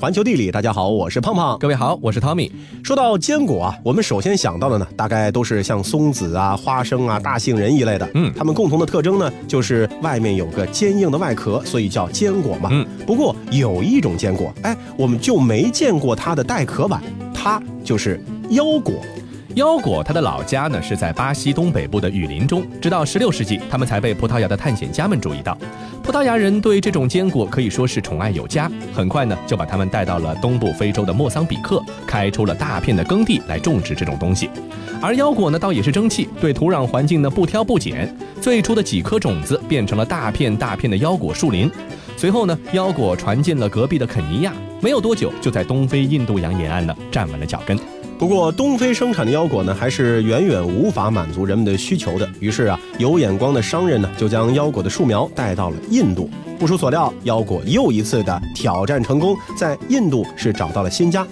环球地理，大家好，我是胖胖。各位好，我是汤米。说到坚果啊，我们首先想到的呢，大概都是像松子啊、花生啊、大杏仁一类的。嗯它们共同的特征呢，就是外面有个坚硬的外壳，所以叫坚果嘛。嗯。不过有一种坚果，哎，我们就没见过它的带壳碗，它就是腰果。腰果它的老家呢是在巴西东北部的雨林中，直到16世纪，他们才被葡萄牙的探险家们注意到。葡萄牙人对这种坚果可以说是宠爱有加，很快呢就把它们带到了东部非洲的莫桑比克，开出了大片的耕地来种植这种东西。而腰果呢倒也是争气，对土壤环境呢不挑不拣，最初的几颗种子变成了大片大片的腰果树林。随后呢，腰果传进了隔壁的肯尼亚，没有多久就在东非印度洋沿岸呢站稳了脚跟。不过，东非生产的腰果呢，还是远远无法满足人们的需求的。于是啊，有眼光的商人呢，就将腰果的树苗带到了印度。不出所料，腰果又一次的挑战成功，在印度是找到了新家。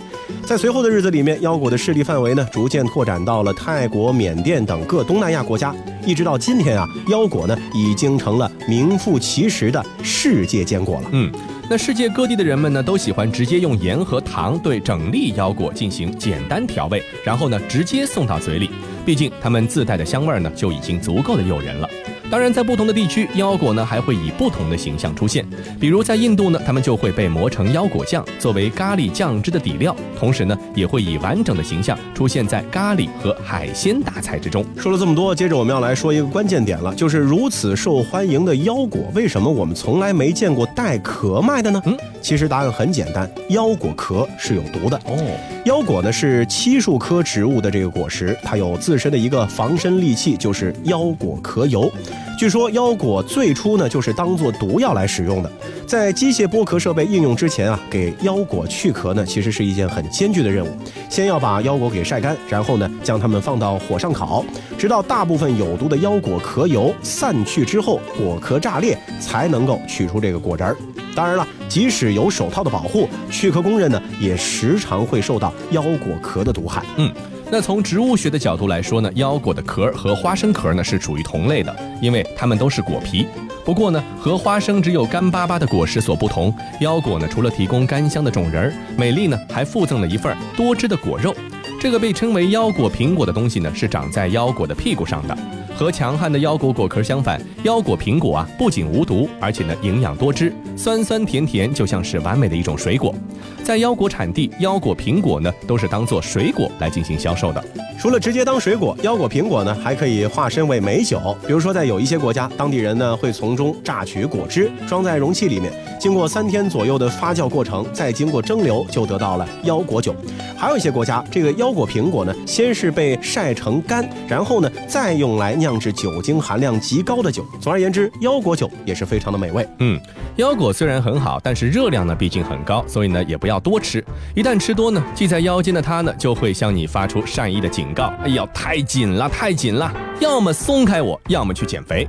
在随后的日子里面，腰果的势力范围呢，逐渐拓展到了泰国、缅甸等各东南亚国家。一直到今天啊，腰果呢，已经成了名副其实的世界坚果了。嗯，那世界各地的人们呢，都喜欢直接用盐和糖对整粒腰果进行简单调味，然后呢，直接送到嘴里。毕竟它们自带的香味呢，就已经足够的诱人了。当然，在不同的地区，腰果呢还会以不同的形象出现。比如在印度呢，它们就会被磨成腰果酱，作为咖喱酱汁的底料，同时呢，也会以完整的形象出现在咖喱和海鲜大菜之中。说了这么多，接着我们要来说一个关键点了，就是如此受欢迎的腰果，为什么我们从来没见过带壳卖的呢？嗯，其实答案很简单，腰果壳是有毒的。哦，腰果呢是漆树科植物的这个果实，它有自身的一个防身利器，就是腰果壳油。据说腰果最初呢就是当做毒药来使用的。在机械剥壳设备应用之前啊，给腰果去壳呢，其实是一件很艰巨的任务。先要把腰果给晒干，然后呢将它们放到火上烤，直到大部分有毒的腰果壳油散去之后，果壳炸裂，才能够取出这个果仁儿。当然了，即使有手套的保护，去壳工人呢也时常会受到腰果壳的毒害。嗯。那从植物学的角度来说呢，腰果的壳和花生壳呢是属于同类的，因为它们都是果皮。不过呢，和花生只有干巴巴的果实所不同，腰果呢除了提供干香的种仁儿，美丽呢还附赠了一份多汁的果肉。这个被称为腰果苹果的东西呢，是长在腰果的屁股上的。和强悍的腰果果壳相反，腰果苹果啊不仅无毒，而且呢营养多汁，酸酸甜甜，就像是完美的一种水果。在腰果产地，腰果苹果呢都是当做水果来进行销售的。除了直接当水果，腰果苹果呢还可以化身为美酒。比如说，在有一些国家，当地人呢会从中榨取果汁，装在容器里面，经过三天左右的发酵过程，再经过蒸馏，就得到了腰果酒。还有一些国家，这个腰果苹果呢，先是被晒成干，然后呢再用来酿制酒精含量极高的酒。总而言之，腰果酒也是非常的美味。嗯，腰果虽然很好，但是热量呢毕竟很高，所以呢也不要多吃。一旦吃多呢，系在腰间的它呢就会向你发出善意的警告：哎呀，太紧了，太紧了，要么松开我，要么去减肥。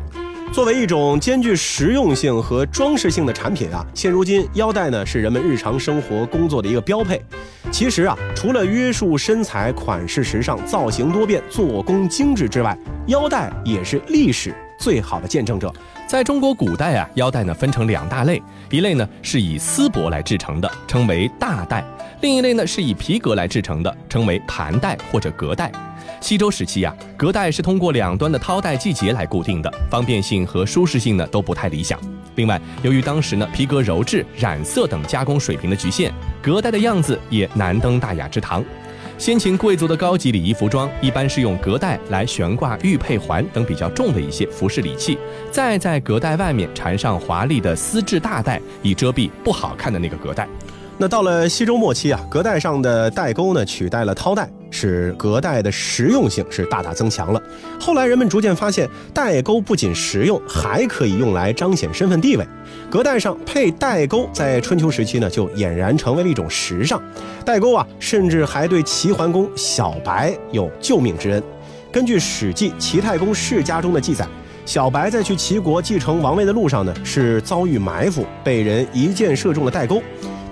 作为一种兼具实用性和装饰性的产品啊，现如今腰带呢是人们日常生活工作的一个标配。其实啊，除了约束身材、款式时尚、造型多变、做工精致之外，腰带也是历史最好的见证者。在中国古代啊，腰带呢分成两大类，一类呢是以丝帛来制成的，称为大带；另一类呢是以皮革来制成的，称为盘带或者革带。西周时期呀、革带是通过两端的绦带季节来固定的，方便性和舒适性呢都不太理想。另外，由于当时呢皮革鞣制、染色等加工水平的局限，革带的样子也难登大雅之堂。先秦贵族的高级礼仪服装一般是用革带来悬挂玉佩环等比较重的一些服饰礼器，再在革带外面缠上华丽的丝质大带，以遮蔽不好看的那个革带。那到了西周末期啊，革带上的带钩呢取代了绦带，使革带的实用性是大大增强了。后来人们逐渐发现，带钩不仅实用，还可以用来彰显身份地位。革带上配带钩，在春秋时期呢就俨然成为了一种时尚。带钩啊，甚至还对齐桓公小白有救命之恩。根据《史记·齐太公世家》中的记载。小白在去齐国继承王位的路上呢，是遭遇埋伏，被人一箭射中了带钩。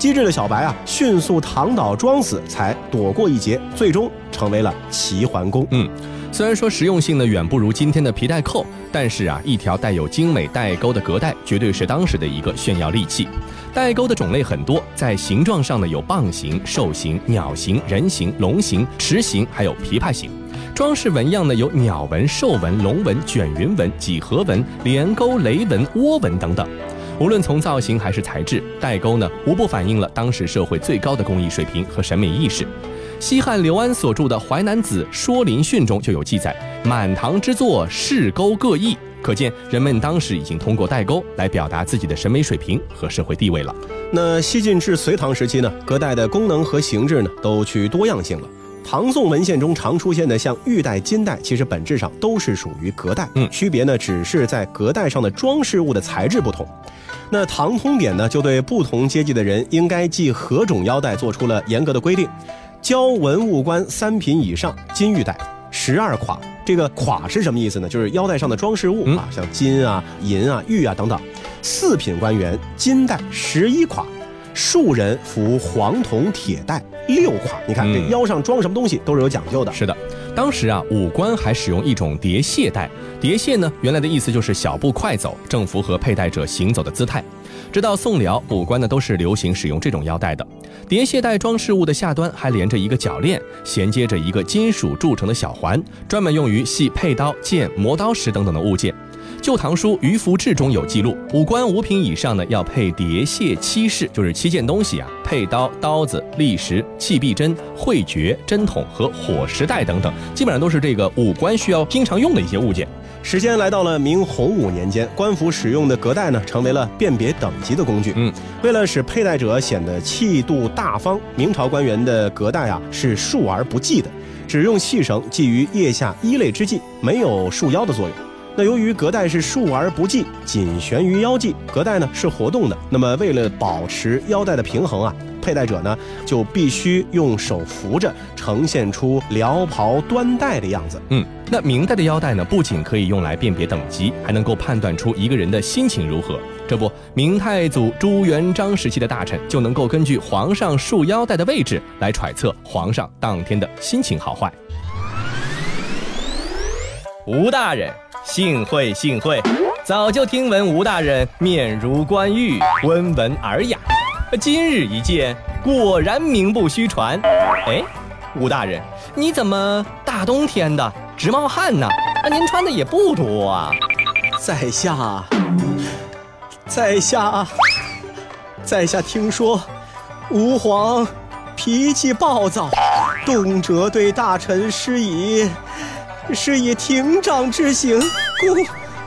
机智的小白啊，迅速躺倒装死，才躲过一劫，最终成为了齐桓公。嗯，虽然说实用性呢远不如今天的皮带扣，但是啊，一条带有精美带钩的革带绝对是当时的一个炫耀利器。带钩的种类很多，在形状上呢有棒形、兽形、鸟形、人形、龙形、池形，还有琵琶形。装饰纹样呢有鸟纹、兽纹、龙纹、卷云纹、几何纹、连钩、雷纹、涡纹等等。无论从造型还是材质，代钩呢无不反映了当时社会最高的工艺水平和审美意识。西汉刘安所著的《淮南子·说林训》中就有记载：“满堂之作，饰钩各异。”可见人们当时已经通过代钩来表达自己的审美水平和社会地位了。那西晋至隋唐时期呢，革带的功能和形制呢都趋多样性了。唐宋文献中常出现的像玉带、金带，其实本质上都是属于革带，嗯，区别呢只是在革带上的装饰物的材质不同。那《唐通典》呢就对不同阶级的人应该系何种腰带做出了严格的规定。交文物官三品以上金玉带十二垮，这个垮是什么意思呢？就是腰带上的装饰物啊，像金啊、银啊、玉啊等等。四品官员金带十一垮，庶人服黄铜铁带六垮。你看这腰上装什么东西都是有讲究的。是的，当时啊，武官还使用一种叠卸带，叠卸呢原来的意思就是小步快走，正符合佩戴者行走的姿态。直到宋辽，武官呢都是流行使用这种腰带的。叠卸带装饰物的下端还连着一个铰链，衔接着一个金属铸成的小环，专门用于系佩刀、剑、磨刀石等等的物件。《旧唐书·渔夫志》中有记录，武官五品以上呢要配叠卸七饰，就是七件东西啊：佩刀、刀子、砾石、气壁针、慧爵、针筒和火石带等等，基本上都是这个武官需要经常用的一些物件。时间来到了明洪武年间，官府使用的革带呢，成为了辨别等级的工具。嗯，为了使佩戴者显得气度大方，明朝官员的革带啊是束而不系的，只用细绳系于腋下衣肋之际，没有束腰的作用。那由于革带是束而不系，仅悬于腰际，革带呢是活动的。那么为了保持腰带的平衡啊，佩戴者呢就必须用手扶着，呈现出撩袍端带的样子。嗯，那明代的腰带呢，不仅可以用来辨别等级，还能够判断出一个人的心情如何。这不，明太祖朱元璋时期的大臣就能够根据皇上束腰带的位置来揣测皇上当天的心情好坏。吴大人。幸会幸会，早就听闻吴大人面如冠玉，温文尔雅，今日一见，果然名不虚传。哎，吴大人，你怎么大冬天的直冒汗呢？啊，您穿的也不多啊。在下，在下，在下听说，吾皇脾气暴躁，动辄对大臣施以。是以亭长之行，故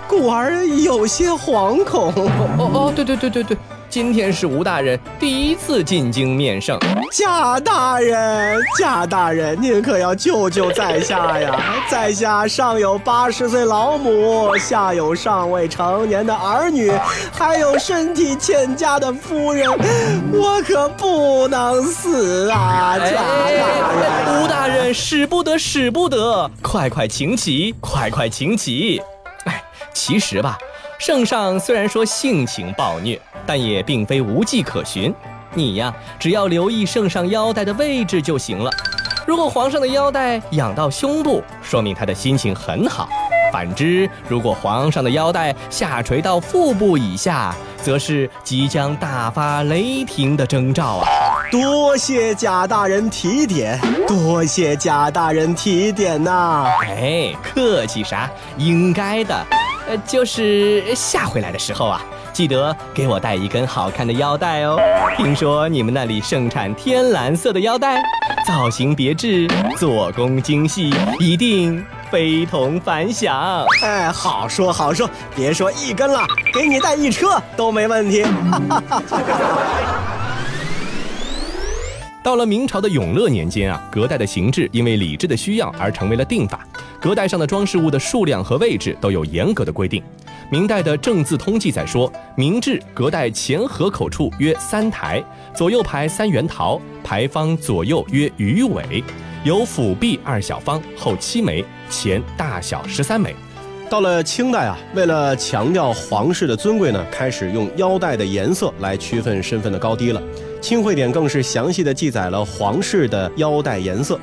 故而有些惶恐。哦哦，对对对对对，今天是吴大人第一次进京面圣。贾大人，贾大人，您可要救救在下呀！在下上有八十岁老母，下有尚未成年的儿女，还有身体欠佳的夫人，我可不能死啊！贾大人，吴大人，使不得，使不得！快快请起，快快请起！哎，其实吧，圣上虽然说性情暴虐，但也并非无迹可寻。你呀，只要留意圣上腰带的位置就行了。如果皇上的腰带仰到胸部，说明他的心情很好；反之，如果皇上的腰带下垂到腹部以下，则是即将大发雷霆的征兆啊！多谢贾大人提点，多谢贾大人提点呐！哎，客气啥？应该的。呃，就是下回来的时候啊。记得给我带一根好看的腰带哦！听说你们那里盛产天蓝色的腰带，造型别致，做工精细，一定非同凡响。哎，好说好说，别说一根了，给你带一车都没问题。到了明朝的永乐年间啊，隔代的形制因为礼制的需要而成为了定法，革带上的装饰物的数量和位置都有严格的规定。明代的《正字通》记载说，明制革带前合口处约三台，左右排三圆桃，牌方左右约鱼尾，有辅壁二小方，后七枚，前大小十三枚。到了清代啊，为了强调皇室的尊贵呢，开始用腰带的颜色来区分身份的高低了。《清会典》更是详细的记载了皇室的腰带颜色。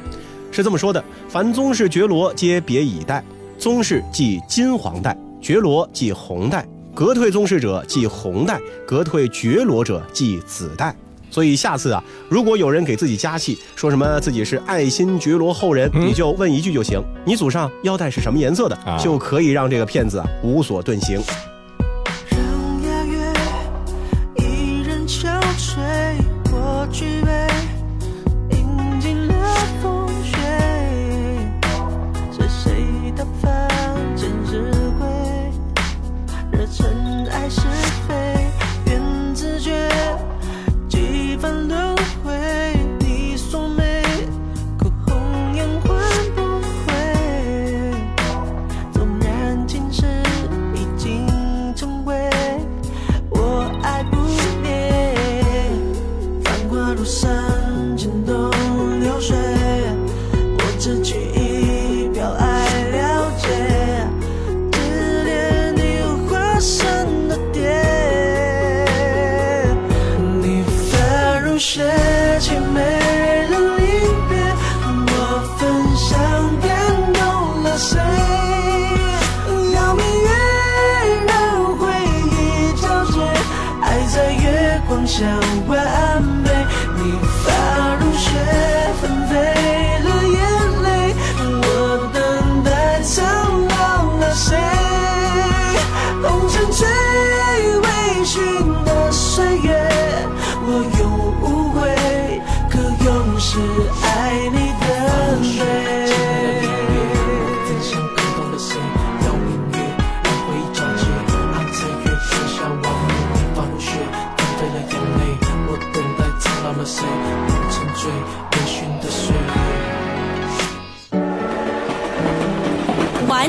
是这么说的：凡宗室爵罗皆别以代，宗室即金黄带，爵罗即红带，革退宗室者即红带，革退爵罗者即紫带。所以下次啊，如果有人给自己加戏，说什么自己是爱新觉罗后人，你就问一句就行：你祖上腰带是什么颜色的，就可以让这个骗子啊无所遁形。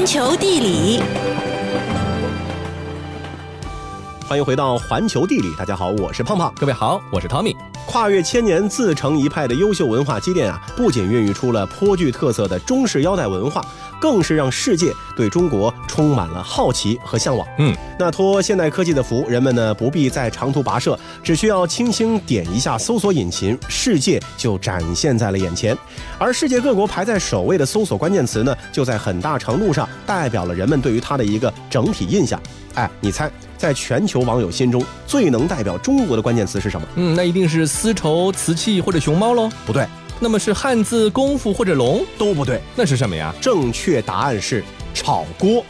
球地理，欢迎回到环球地理。大家好，我是胖胖。各位好，我是 Tommy。跨越千年、自成一派的优秀文化积淀啊，不仅孕育出了颇具特色的中式腰带文化，更是让世界对中国充满了好奇和向往。嗯，那托现代科技的福，人们呢不必再长途跋涉，只需要轻轻点一下搜索引擎，世界就展现在了眼前。而世界各国排在首位的搜索关键词呢，就在很大程度上代表了人们对于它的一个整体印象。哎，你猜？在全球网友心中最能代表中国的关键词是什么？嗯，那一定是丝绸、瓷器或者熊猫喽？不对，那么是汉字、功夫或者龙？都不对，那是什么呀？正确答案是。炒锅，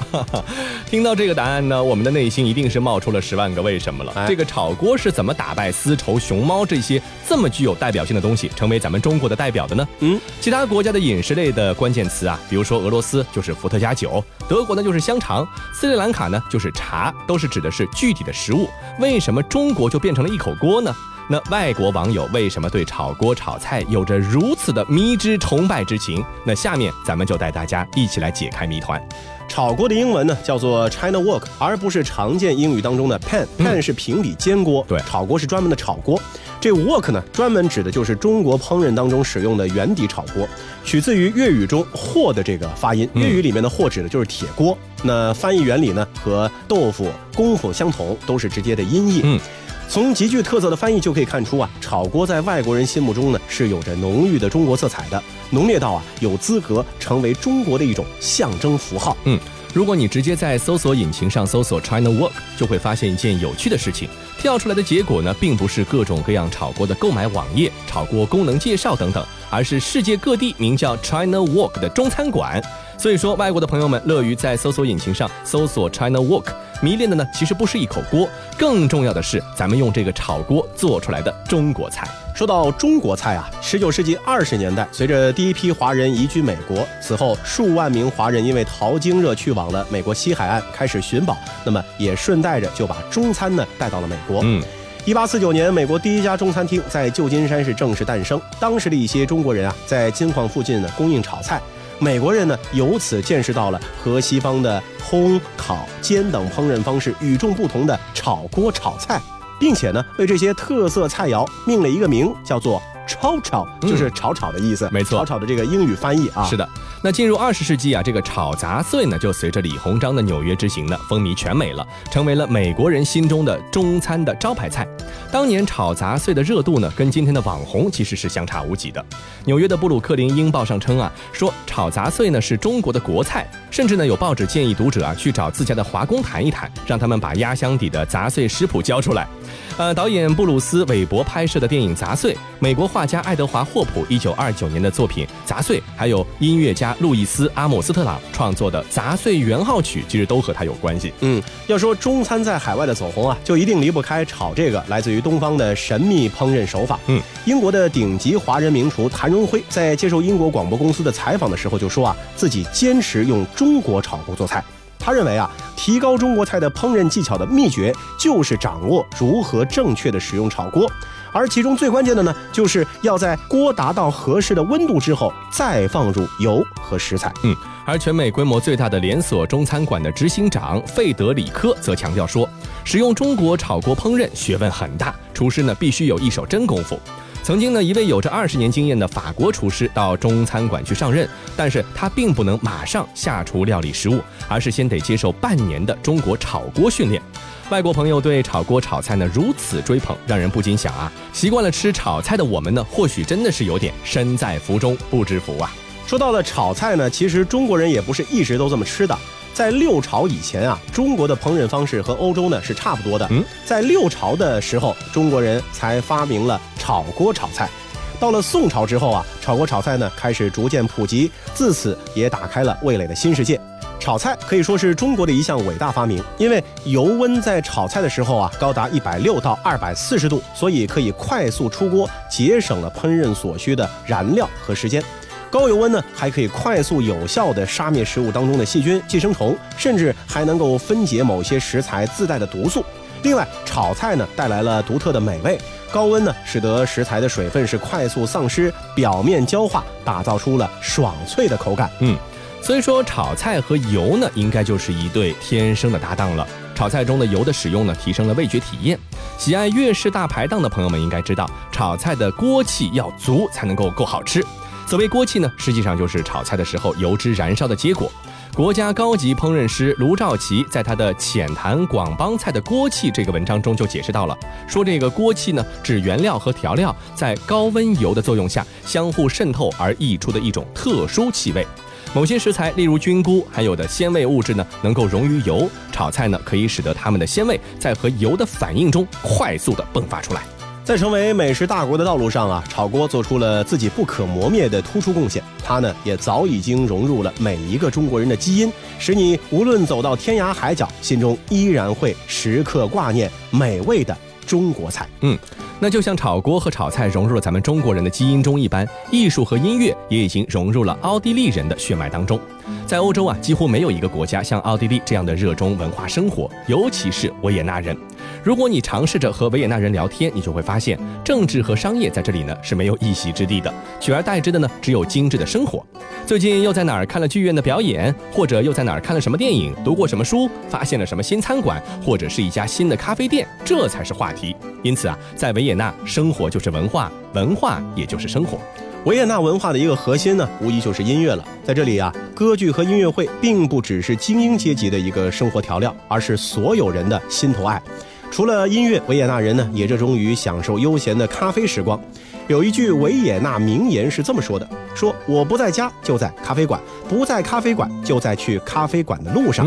听到这个答案呢，我们的内心一定是冒出了十万个为什么了。这个炒锅是怎么打败丝绸、熊猫这些这么具有代表性的东西，成为咱们中国的代表的呢？嗯，其他国家的饮食类的关键词啊，比如说俄罗斯就是伏特加酒，德国呢就是香肠，斯里兰卡呢就是茶，都是指的是具体的食物。为什么中国就变成了一口锅呢？那外国网友为什么对炒锅炒菜有着如此的迷之崇拜之情？那下面咱们就带大家一起来解开谜团。炒锅的英文呢叫做 China Wok，而不是常见英语当中的 pan。pan 是平底煎锅，对，炒锅是专门的炒锅。这 Wok 呢，专门指的就是中国烹饪当中使用的圆底炒锅，取自于粤语中“镬”的这个发音。粤语里面的“镬”指的就是铁锅。那翻译原理呢和豆腐、功夫相同，都是直接的音译。嗯。从极具特色的翻译就可以看出啊，炒锅在外国人心目中呢是有着浓郁的中国色彩的，浓烈到啊有资格成为中国的一种象征符号。嗯，如果你直接在搜索引擎上搜索 China Wok，就会发现一件有趣的事情，跳出来的结果呢，并不是各种各样炒锅的购买网页、炒锅功能介绍等等，而是世界各地名叫 China Wok 的中餐馆。所以说，外国的朋友们乐于在搜索引擎上搜索 China Wok，迷恋的呢，其实不是一口锅，更重要的是咱们用这个炒锅做出来的中国菜。说到中国菜啊，十九世纪二十年代，随着第一批华人移居美国，此后数万名华人因为淘金热去往了美国西海岸，开始寻宝，那么也顺带着就把中餐呢带到了美国。嗯，一八四九年，美国第一家中餐厅在旧金山市正式诞生。当时的一些中国人啊，在金矿附近呢供应炒菜。美国人呢，由此见识到了和西方的烘、烤、煎等烹饪方式与众不同的炒锅炒菜，并且呢，为这些特色菜肴命了一个名，叫做炒炒，就是炒炒的意思。没错，炒炒的这个英语翻译啊。是的。那进入二十世纪啊，这个炒杂碎呢，就随着李鸿章的纽约之行呢，风靡全美了，成为了美国人心中的中餐的招牌菜。当年炒杂碎的热度呢，跟今天的网红其实是相差无几的。纽约的布鲁克林英报上称啊，说炒杂碎呢是中国的国菜，甚至呢有报纸建议读者啊去找自家的华工谈一谈，让他们把压箱底的杂碎食谱交出来。呃，导演布鲁斯韦伯拍摄的电影《杂碎》，美国画家爱德华霍普一九二九年的作品《杂碎》，还有音乐家路易斯阿姆斯特朗创作的《杂碎圆号曲》，其实都和他有关系。嗯，要说中餐在海外的走红啊，就一定离不开炒这个来自于东方的神秘烹饪手法。嗯，英国的顶级华人名厨谭荣辉在接受英国广播公司的采访的时候就说啊，自己坚持用中国炒锅做菜。他认为啊，提高中国菜的烹饪技巧的秘诀就是掌握如何正确的使用炒锅，而其中最关键的呢，就是要在锅达到合适的温度之后，再放入油和食材。嗯，而全美规模最大的连锁中餐馆的执行长费德里科则强调说，使用中国炒锅烹饪学问很大，厨师呢必须有一手真功夫。曾经呢，一位有着二十年经验的法国厨师到中餐馆去上任，但是他并不能马上下厨料理食物，而是先得接受半年的中国炒锅训练。外国朋友对炒锅炒菜呢如此追捧，让人不禁想啊，习惯了吃炒菜的我们呢，或许真的是有点身在福中不知福啊。说到了炒菜呢，其实中国人也不是一直都这么吃的。在六朝以前啊，中国的烹饪方式和欧洲呢是差不多的。嗯，在六朝的时候，中国人才发明了炒锅炒菜。到了宋朝之后啊，炒锅炒菜呢开始逐渐普及，自此也打开了味蕾的新世界。炒菜可以说是中国的一项伟大发明，因为油温在炒菜的时候啊高达一百六到二百四十度，所以可以快速出锅，节省了烹饪所需的燃料和时间。高油温呢，还可以快速有效地杀灭食物当中的细菌、寄生虫，甚至还能够分解某些食材自带的毒素。另外，炒菜呢带来了独特的美味。高温呢，使得食材的水分是快速丧失，表面焦化，打造出了爽脆的口感。嗯，所以说炒菜和油呢，应该就是一对天生的搭档了。炒菜中的油的使用呢，提升了味觉体验。喜爱粤式大排档的朋友们应该知道，炒菜的锅气要足才能够够好吃。所谓锅气呢，实际上就是炒菜的时候油脂燃烧的结果。国家高级烹饪师卢兆奇在他的《浅谈广帮菜的锅气》这个文章中就解释到了，说这个锅气呢，指原料和调料在高温油的作用下相互渗透而溢出的一种特殊气味。某些食材，例如菌菇，含有的鲜味物质呢，能够溶于油，炒菜呢，可以使得它们的鲜味在和油的反应中快速的迸发出来。在成为美食大国的道路上啊，炒锅做出了自己不可磨灭的突出贡献。它呢，也早已经融入了每一个中国人的基因，使你无论走到天涯海角，心中依然会时刻挂念美味的中国菜。嗯，那就像炒锅和炒菜融入了咱们中国人的基因中一般，艺术和音乐也已经融入了奥地利人的血脉当中。在欧洲啊，几乎没有一个国家像奥地利这样的热衷文化生活，尤其是维也纳人。如果你尝试着和维也纳人聊天，你就会发现，政治和商业在这里呢是没有一席之地的，取而代之的呢只有精致的生活。最近又在哪儿看了剧院的表演，或者又在哪儿看了什么电影，读过什么书，发现了什么新餐馆，或者是一家新的咖啡店，这才是话题。因此啊，在维也纳，生活就是文化，文化也就是生活。维也纳文化的一个核心呢，无疑就是音乐了。在这里啊，歌剧和音乐会并不只是精英阶级的一个生活调料，而是所有人的心头爱。除了音乐，维也纳人呢也热衷于享受悠闲的咖啡时光。有一句维也纳名言是这么说的：“说我不在家就在咖啡馆，不在咖啡馆就在去咖啡馆的路上。”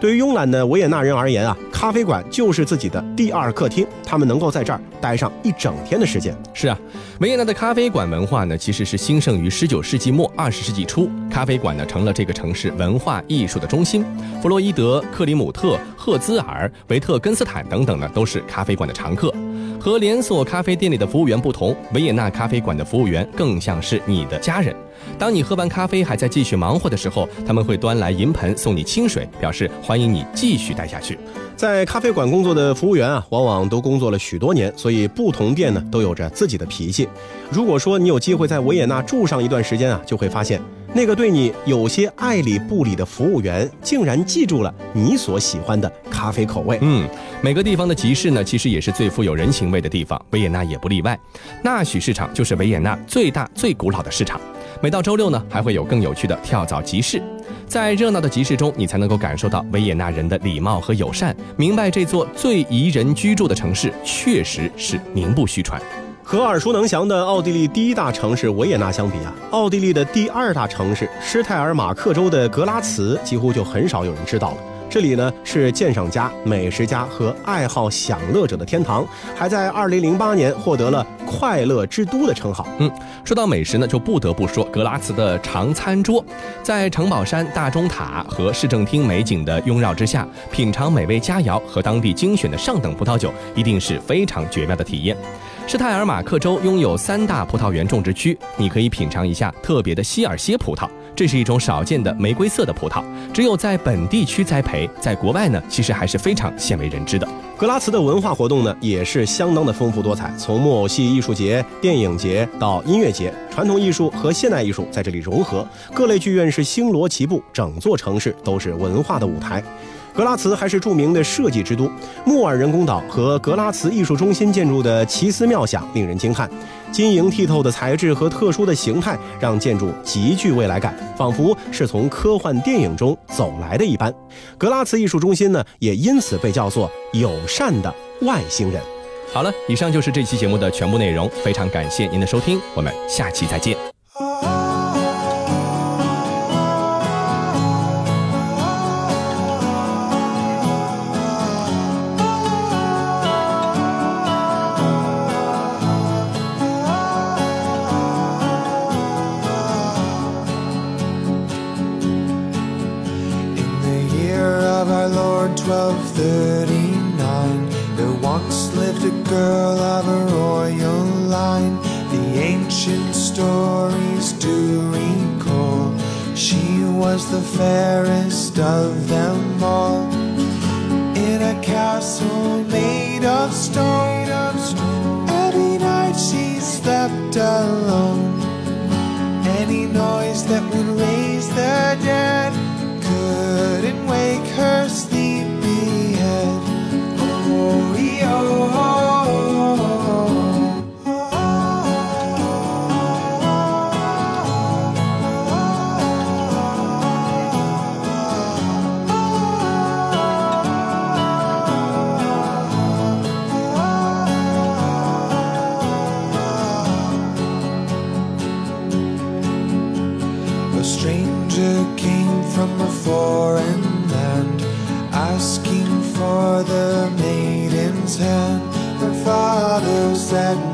对于慵懒的维也纳人而言啊，咖啡馆就是自己的第二客厅，他们能够在这儿待上一整天的时间。是啊，维也纳的咖啡馆文化呢，其实是兴盛于十九世纪末二十世纪初，咖啡馆呢成了这个城市文化艺术的中心。弗洛伊德、克里姆特、赫兹尔、维特根斯坦等等呢，都是咖啡馆的常客。和连锁咖啡店里的服务员不同，维也纳咖啡馆的服务员更像是你的家人。当你喝完咖啡还在继续忙活的时候，他们会端来银盆送你清水，表示欢迎你继续待下去。在咖啡馆工作的服务员啊，往往都工作了许多年，所以不同店呢都有着自己的脾气。如果说你有机会在维也纳住上一段时间啊，就会发现那个对你有些爱理不理的服务员，竟然记住了你所喜欢的咖啡口味。嗯，每个地方的集市呢，其实也是最富有人情味的地方，维也纳也不例外。纳许市场就是维也纳最大、最古老的市场。每到周六呢，还会有更有趣的跳蚤集市。在热闹的集市中，你才能够感受到维也纳人的礼貌和友善，明白这座最宜人居住的城市确实是名不虚传。和耳熟能详的奥地利第一大城市维也纳相比啊，奥地利的第二大城市施泰尔马克州的格拉茨几乎就很少有人知道了。这里呢是鉴赏家、美食家和爱好享乐者的天堂，还在2008年获得了“快乐之都”的称号。嗯，说到美食呢，就不得不说格拉茨的长餐桌，在城堡山大钟塔和市政厅美景的拥绕之下，品尝美味佳肴和当地精选的上等葡萄酒，一定是非常绝妙的体验。施泰尔马克州拥有三大葡萄园种植区，你可以品尝一下特别的希尔歇葡萄。这是一种少见的玫瑰色的葡萄，只有在本地区栽培，在国外呢，其实还是非常鲜为人知的。格拉茨的文化活动呢，也是相当的丰富多彩，从木偶戏艺术节、电影节到音乐节，传统艺术和现代艺术在这里融合，各类剧院是星罗棋布，整座城市都是文化的舞台。格拉茨还是著名的设计之都，穆尔人工岛和格拉茨艺术中心建筑的奇思妙想令人惊叹，晶莹剔透的材质和特殊的形态让建筑极具未来感，仿佛是从科幻电影中走来的一般。格拉茨艺术中心呢，也因此被叫做友善的外星人。好了，以上就是这期节目的全部内容，非常感谢您的收听，我们下期再见。Stories do recall. She was the fairest of them all. In a castle made of stone Every night she slept alone. Any noise that would raise the dead Couldn't wake her oh, oh, oh. sad